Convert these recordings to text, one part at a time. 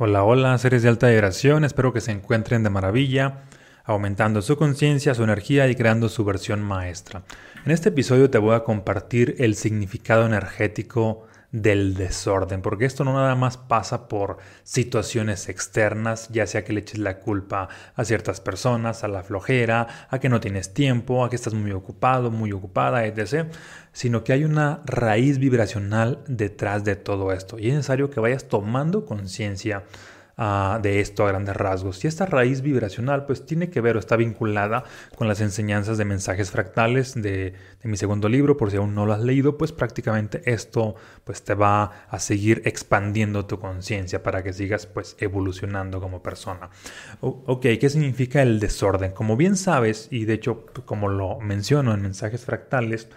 Hola, hola, seres de alta vibración, espero que se encuentren de maravilla, aumentando su conciencia, su energía y creando su versión maestra. En este episodio te voy a compartir el significado energético del desorden, porque esto no nada más pasa por situaciones externas, ya sea que le eches la culpa a ciertas personas, a la flojera, a que no tienes tiempo, a que estás muy ocupado, muy ocupada, etc., sino que hay una raíz vibracional detrás de todo esto y es necesario que vayas tomando conciencia de esto a grandes rasgos. Y esta raíz vibracional pues tiene que ver o está vinculada con las enseñanzas de mensajes fractales de, de, mi segundo libro, por si aún no lo has leído, pues prácticamente esto pues te va a seguir expandiendo tu conciencia para que sigas pues evolucionando como persona. ok, ¿qué significa el desorden? Como bien sabes, y de hecho como lo menciono en mensajes fractales,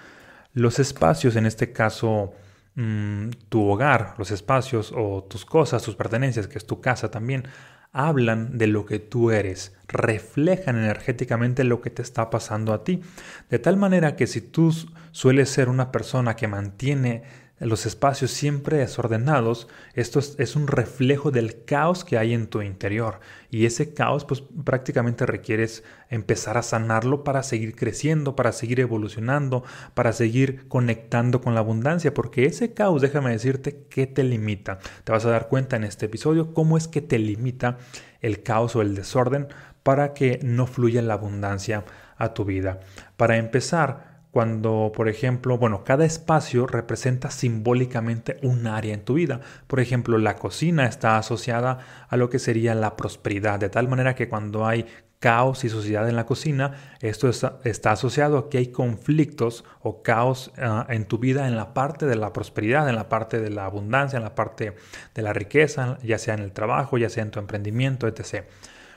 los espacios en este caso Mm, tu hogar, los espacios o tus cosas, tus pertenencias, que es tu casa también, hablan de lo que tú eres, reflejan energéticamente lo que te está pasando a ti. De tal manera que si tú sueles ser una persona que mantiene los espacios siempre desordenados, esto es, un reflejo del caos que hay en tu interior. Y ese caos, pues prácticamente requieres empezar a sanarlo para seguir creciendo, para seguir evolucionando, para seguir conectando con la abundancia, porque ese caos, déjame decirte, que te limita. Te vas a dar cuenta en este episodio cómo es que te limita el caos o el desorden para que no fluya la abundancia a tu vida. Para empezar, cuando, por ejemplo, bueno, cada espacio representa simbólicamente un área en tu vida. Por ejemplo, la cocina está asociada a lo que sería la prosperidad, de tal manera que cuando hay caos y suciedad en la cocina, esto está, asociado a que hay conflictos o caos ah, en tu vida en la parte de la prosperidad, en la parte de la abundancia, en la parte de la riqueza, ya sea en el trabajo, ya sea en tu emprendimiento, etc.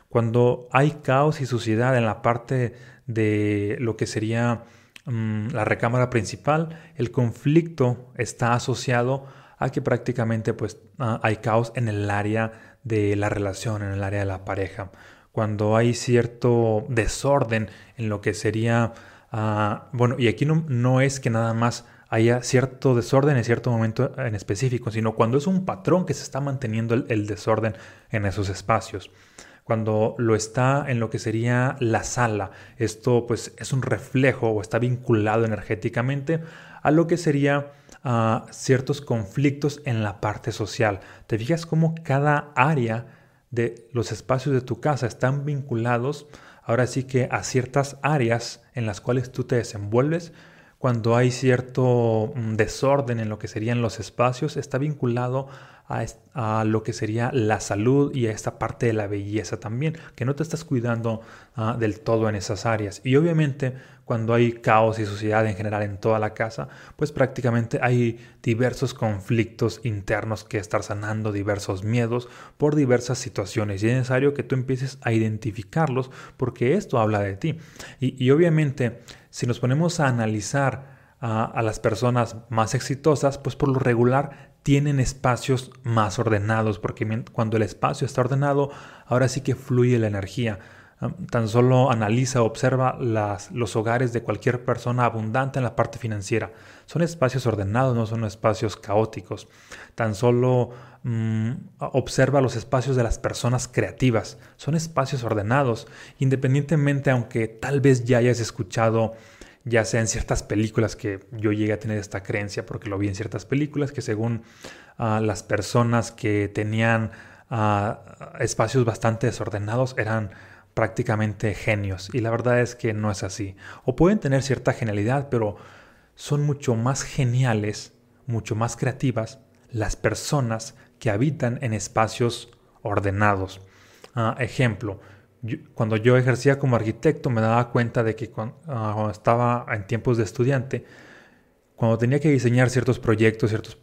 Cuando hay caos y suciedad en la parte de lo que sería Mm, la recámara principal, el conflicto está asociado a que prácticamente pues, ah, hay caos en el área de la relación, en el área de la pareja. Cuando hay cierto desorden en lo que sería, ah, bueno, y aquí no, no es que nada más haya cierto desorden en cierto momento en específico, sino cuando es un patrón que se está manteniendo el desorden en esos espacios cuando lo está en lo que sería la sala. Esto pues es un reflejo o está vinculado energéticamente a lo que sería ah, ciertos conflictos en la parte social. Te fijas cómo cada área de los espacios de tu casa están vinculados ahora sí que a ciertas áreas en las cuales tú te desenvuelves. Cuando hay cierto mm, desorden en lo que serían los espacios, está vinculado a, lo que sería la salud y a esta parte de la belleza también, que no te estás cuidando ah, del todo en esas áreas. Y obviamente cuando hay caos y suciedad en general en toda la casa, pues prácticamente hay diversos conflictos internos que estar sanando, diversos miedos por diversas situaciones. Y es necesario que tú empieces a identificarlos porque esto habla de ti. Y, obviamente, si nos ponemos a analizar a las personas más exitosas, pues por lo regular tienen espacios más ordenados, porque cuando el espacio está ordenado, ahora sí que fluye la energía. Tan solo analiza, observa los hogares de cualquier persona abundante en la parte financiera. Son espacios ordenados, no son espacios caóticos. Tan solo mm, observa los espacios de las personas creativas. Son espacios ordenados, independientemente, aunque tal vez ya hayas escuchado ya sea en ciertas películas que yo llegué a tener esta creencia porque lo vi en ciertas películas que según ah, las personas que tenían ah, espacios bastante desordenados eran prácticamente genios y la verdad es que no es así. O pueden tener cierta genialidad pero son mucho más geniales mucho más creativas las personas que habitan en espacios ordenados. Ah, ejemplo cuando yo ejercía como arquitecto me daba cuenta de que ah, cuando, estaba en tiempos de estudiante, cuando tenía que diseñar ciertos proyectos, ciertos,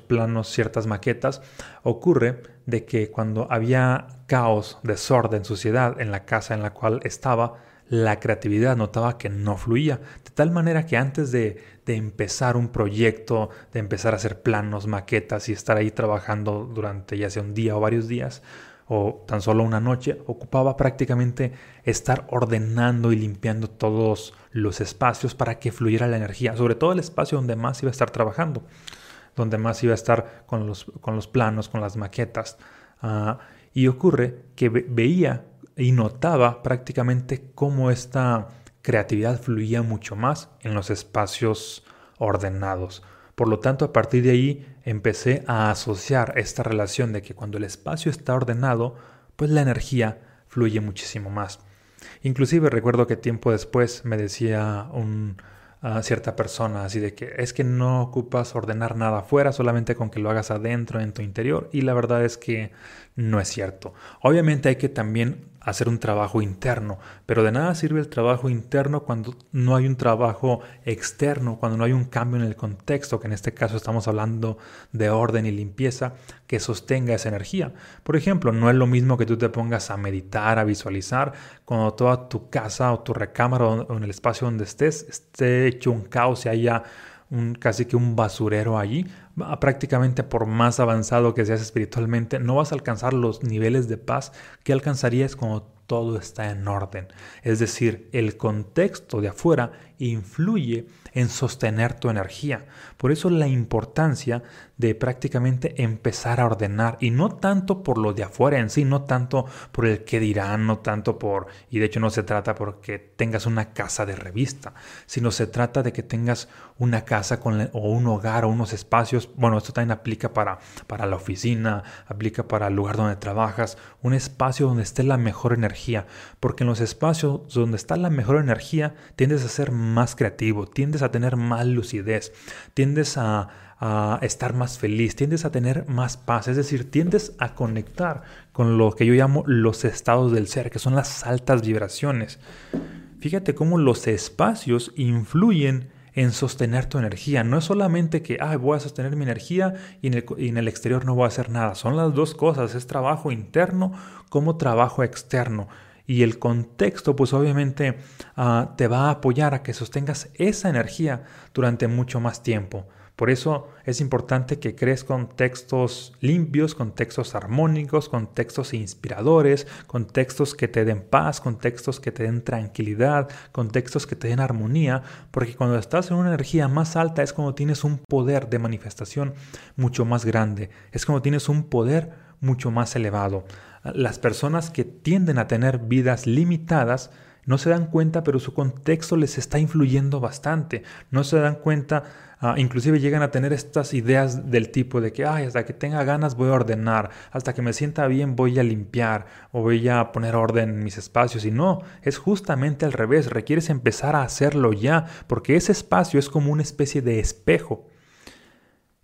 planos, ciertas maquetas, ocurre de que cuando había caos, desorden, suciedad en la casa en la cual estaba, la creatividad notaba que no fluía. De tal manera que antes de, de, empezar un proyecto, de empezar a hacer planos, maquetas y estar ahí trabajando durante ya sea un día o varios días, o tan solo una noche, ocupaba prácticamente estar ordenando y limpiando todos los espacios para que fluyera la energía, sobre todo el espacio donde más iba a estar trabajando, donde más iba a estar con los, con los planos, con las maquetas. Ah, y ocurre que veía y notaba prácticamente cómo esta creatividad fluía mucho más en los espacios ordenados. Por lo tanto, a partir de ahí empecé a asociar esta relación de que cuando el espacio está ordenado, pues la energía fluye muchísimo más. Inclusive recuerdo que tiempo después me decía un, cierta persona así de que es que no ocupas ordenar nada afuera, solamente con que lo hagas adentro, en tu interior, y la verdad es que no es cierto. Obviamente hay que también hacer un trabajo interno, pero de nada sirve el trabajo interno cuando no hay un trabajo externo, cuando no hay un cambio en el contexto, que en este caso estamos hablando de orden y limpieza, que sostenga esa energía. Por ejemplo, no es lo mismo que tú te pongas a meditar, a visualizar, cuando toda tu casa o tu recámara o en el espacio donde estés esté hecho un caos y haya un, casi que un basurero allí, prácticamente por más avanzado que seas espiritualmente, no vas a alcanzar los niveles de paz que alcanzarías cuando todo está en orden. Es decir, el contexto de afuera influye en sostener tu energía. Por eso la importancia de prácticamente empezar a ordenar y no tanto por lo de afuera en sí, no tanto por el que dirán, no tanto por, y de hecho no se trata porque tengas una casa de revista, sino se trata de que tengas una casa con, o un hogar o unos espacios, bueno, esto también aplica para, para la oficina, aplica para el lugar donde trabajas, un espacio donde esté la mejor energía, porque en los espacios donde está la mejor energía tiendes a ser más creativo, tiendes a tener más lucidez, tiendes a, estar más feliz, tiendes a tener más paz, es decir, tiendes a conectar con lo que yo llamo los estados del ser, que son las altas vibraciones. Fíjate cómo los espacios influyen en sostener tu energía. No es solamente que ah, voy a sostener mi energía y en, el, exterior no voy a hacer nada. Son las dos cosas. Es trabajo interno como trabajo externo y el contexto pues obviamente ah, te va a apoyar a que sostengas esa energía durante mucho más tiempo. Por eso es importante que crees contextos limpios, contextos armónicos, contextos inspiradores, contextos que te den paz, contextos que te den tranquilidad, contextos que te den armonía, porque cuando estás en una energía más alta es cuando tienes un poder de manifestación mucho más grande, es como tienes un poder mucho más elevado. Las personas que tienden a tener vidas limitadas no se dan cuenta, pero su contexto les está influyendo bastante. No se dan cuenta, ah, inclusive llegan a tener estas ideas del tipo de que, hasta que tenga ganas voy a ordenar, hasta que me sienta bien voy a limpiar o voy a poner orden en mis espacios. Y no, es justamente al revés, requieres empezar a hacerlo ya, porque ese espacio es como una especie de espejo.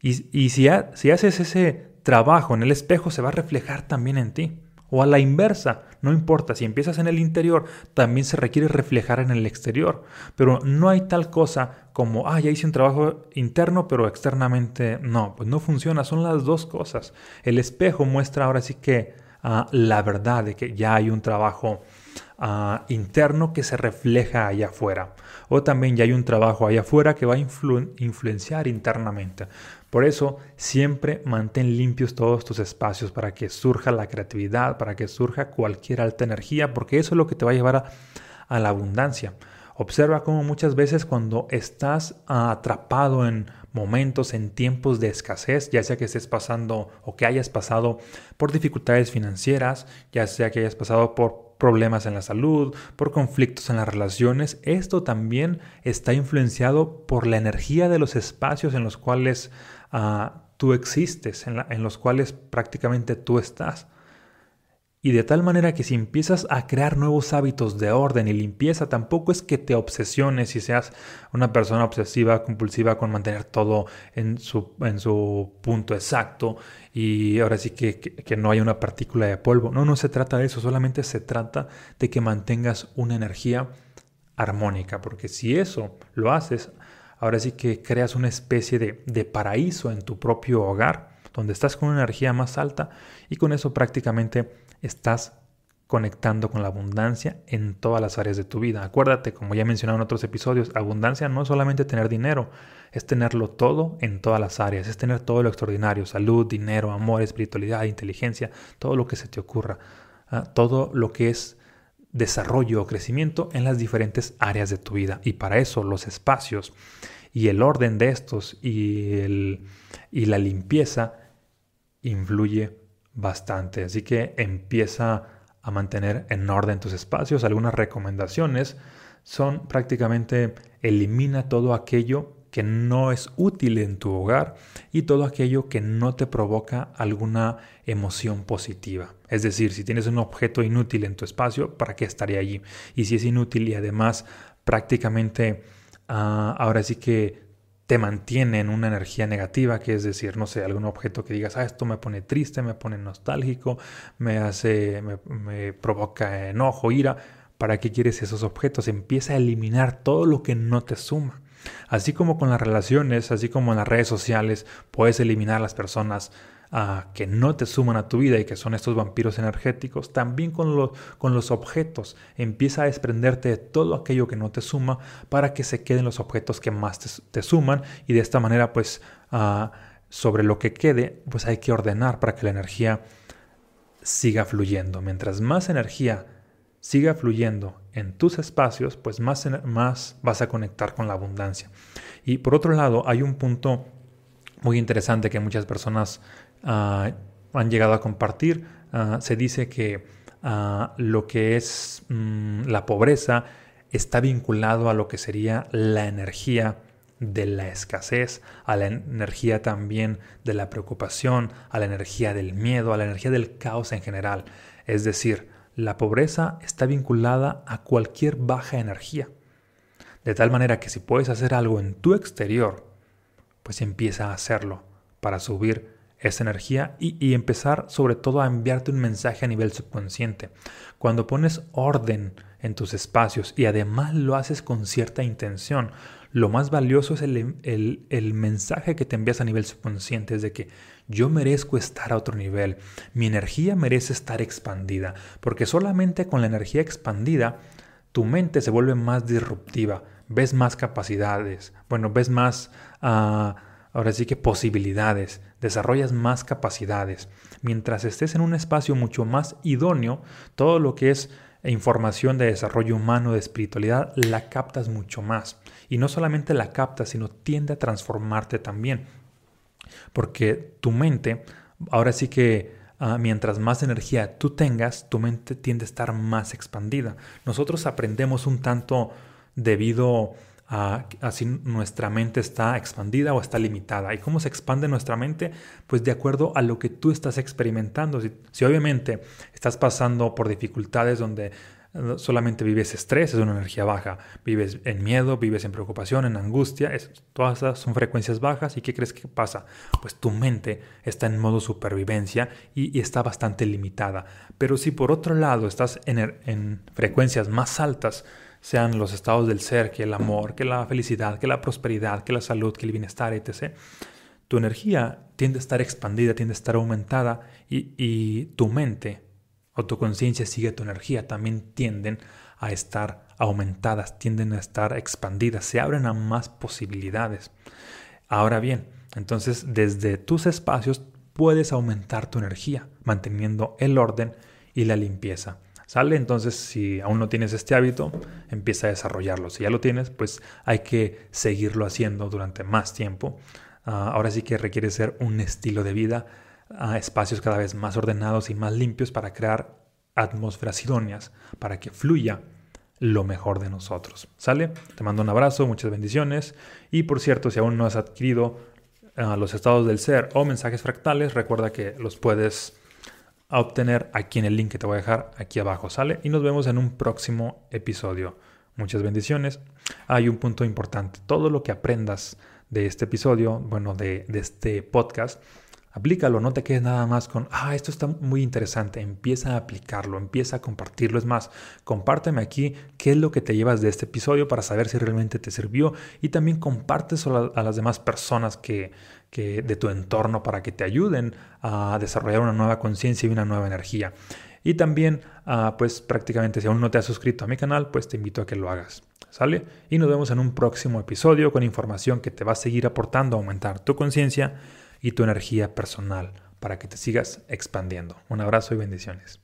Y, si, si haces ese trabajo en el espejo, se va a reflejar también en ti. O a la inversa, no importa, si empiezas en el interior, también se requiere reflejar en el exterior. Pero no hay tal cosa como, ah, ya hice un trabajo interno, pero externamente no, pues no funciona, son las dos cosas. El espejo muestra ahora sí que ah, la verdad de que ya hay un trabajo ah, interno que se refleja allá afuera. O también ya hay un trabajo allá afuera que va a influenciar internamente. Por eso siempre mantén limpios todos tus espacios para que surja la creatividad, para que surja cualquier alta energía, porque eso es lo que te va a llevar a, la abundancia. Observa cómo muchas veces cuando estás atrapado en momentos, en tiempos de escasez, ya sea que estés pasando o que hayas pasado por dificultades financieras, ya sea que hayas pasado por problemas en la salud, por conflictos en las relaciones, esto también está influenciado por la energía de los espacios en los cuales tú existes, en, los cuales prácticamente tú estás. Y de tal manera que si empiezas a crear nuevos hábitos de orden y limpieza, tampoco es que te obsesiones y seas una persona obsesiva, compulsiva con mantener todo en su, en su punto exacto y ahora sí que, que, no hay una partícula de polvo. No, no se trata de eso, solamente se trata de que mantengas una energía armónica, porque si eso lo haces, ahora sí que creas una especie de, de paraíso en tu propio hogar, donde estás con una energía más alta y con eso prácticamente estás conectando con la abundancia en todas las áreas de tu vida. Acuérdate, como ya he mencionado en otros episodios, abundancia no es solamente tener dinero, es tenerlo todo en todas las áreas, es tener todo lo extraordinario, salud, dinero, amor, espiritualidad, inteligencia, todo lo que se te ocurra, ¿ah? todo lo que es desarrollo o crecimiento en las diferentes áreas de tu vida. Y para eso los espacios y el orden de estos y, el, y la limpieza influye bastante. Así que empieza a mantener en orden tus espacios. Algunas recomendaciones son prácticamente elimina todo aquello que no es útil en tu hogar y todo aquello que no te provoca alguna emoción positiva. Es decir, si tienes un objeto inútil en tu espacio, ¿para qué estaría allí? Y si es inútil y además prácticamente ah, ahora sí que te mantiene en una energía negativa, que es decir, no sé, algún objeto que digas, ah, esto me pone triste, me pone nostálgico, me hace, me, me provoca enojo, ira. ¿Para qué quieres esos objetos? Empieza a eliminar todo lo que no te suma. Así como con las relaciones, así como en las redes sociales, puedes eliminar las personas que no te suman a tu vida y que son estos vampiros energéticos, también con, con los objetos. Empieza a desprenderte de todo aquello que no te suma para que se queden los objetos que más te, suman y de esta manera pues ah, sobre lo que quede pues hay que ordenar para que la energía siga fluyendo. Mientras más energía siga fluyendo en tus espacios, pues más, más vas a conectar con la abundancia. Y por otro lado, hay un punto muy interesante que muchas personas ah, han llegado a compartir. Ah, se dice que ah, lo que es mm, la pobreza está vinculado a lo que sería la energía de la escasez, a la energía también de la preocupación, a la energía del miedo, a la energía del caos en general. Es decir, la pobreza está vinculada a cualquier baja energía. De tal manera que si puedes hacer algo en tu exterior, pues empieza a hacerlo para subir esa energía y, empezar sobre todo a enviarte un mensaje a nivel subconsciente. Cuando pones orden en tus espacios y además lo haces con cierta intención, lo más valioso es el, el, mensaje que te envías a nivel subconsciente, es de que yo merezco estar a otro nivel, mi energía merece estar expandida, porque solamente con la energía expandida tu mente se vuelve más disruptiva, ves más capacidades, bueno, ves más, uh, ahora sí que posibilidades, desarrollas más capacidades. Mientras estés en un espacio mucho más idóneo, todo lo que es información de desarrollo humano, de espiritualidad, la captas mucho más. Y no solamente la captas, sino tiende a transformarte también. Porque tu mente, ahora sí que ah, mientras más energía tú tengas, tu mente tiende a estar más expandida. Nosotros aprendemos un tanto debido así nuestra mente está expandida o está limitada. ¿Y cómo se expande nuestra mente? Pues de acuerdo a lo que tú estás experimentando. Si, obviamente estás pasando por dificultades donde eh, solamente vives estrés, es una energía baja. Vives en miedo, vives en preocupación, en angustia. todas esas son frecuencias bajas. ¿Y qué crees que pasa? Pues tu mente está en modo supervivencia y, está bastante limitada. Pero si por otro lado estás en frecuencias más altas, sean los estados del ser, que el amor, que la felicidad, que la prosperidad, que la salud, que el bienestar, etc., tu energía tiende a estar expandida, tiende a estar aumentada y, tu mente o tu conciencia sigue tu energía, también tienden a estar aumentadas, tienden a estar expandidas, se abren a más posibilidades. Ahora bien, entonces desde tus espacios puedes aumentar tu energía, manteniendo el orden y la limpieza. ¿Sale? Entonces, si aún no tienes este hábito, empieza a desarrollarlo. Si ya lo tienes, pues hay que seguirlo haciendo durante más tiempo. Ah, ahora sí que requiere ser un estilo de vida, a espacios cada vez más ordenados y más limpios para crear atmósferas idóneas, para que fluya lo mejor de nosotros. ¿Sale? Te mando un abrazo, muchas bendiciones. Y por cierto, si aún no has adquirido ah, los estados del ser o mensajes fractales, recuerda que los puedes a obtener aquí en el link que te voy a dejar aquí abajo, ¿sale? Y nos vemos en un próximo episodio. Muchas bendiciones. Hay un punto importante. Todo lo que aprendas de este episodio, bueno, de, este podcast, aplícalo, no te quedes nada más con, ah, esto está muy interesante, empieza a aplicarlo, empieza a compartirlo. Es más, compárteme aquí qué es lo que te llevas de este episodio para saber si realmente te sirvió y también compartes a las demás personas que, que, de tu entorno para que te ayuden a desarrollar una nueva conciencia y una nueva energía. Y también, ah, pues prácticamente si aún no te has suscrito a mi canal, pues te invito a que lo hagas. ¿Sale? Y nos vemos en un próximo episodio con información que te va a seguir aportando a aumentar tu conciencia y tu energía personal para que te sigas expandiendo. Un abrazo y bendiciones.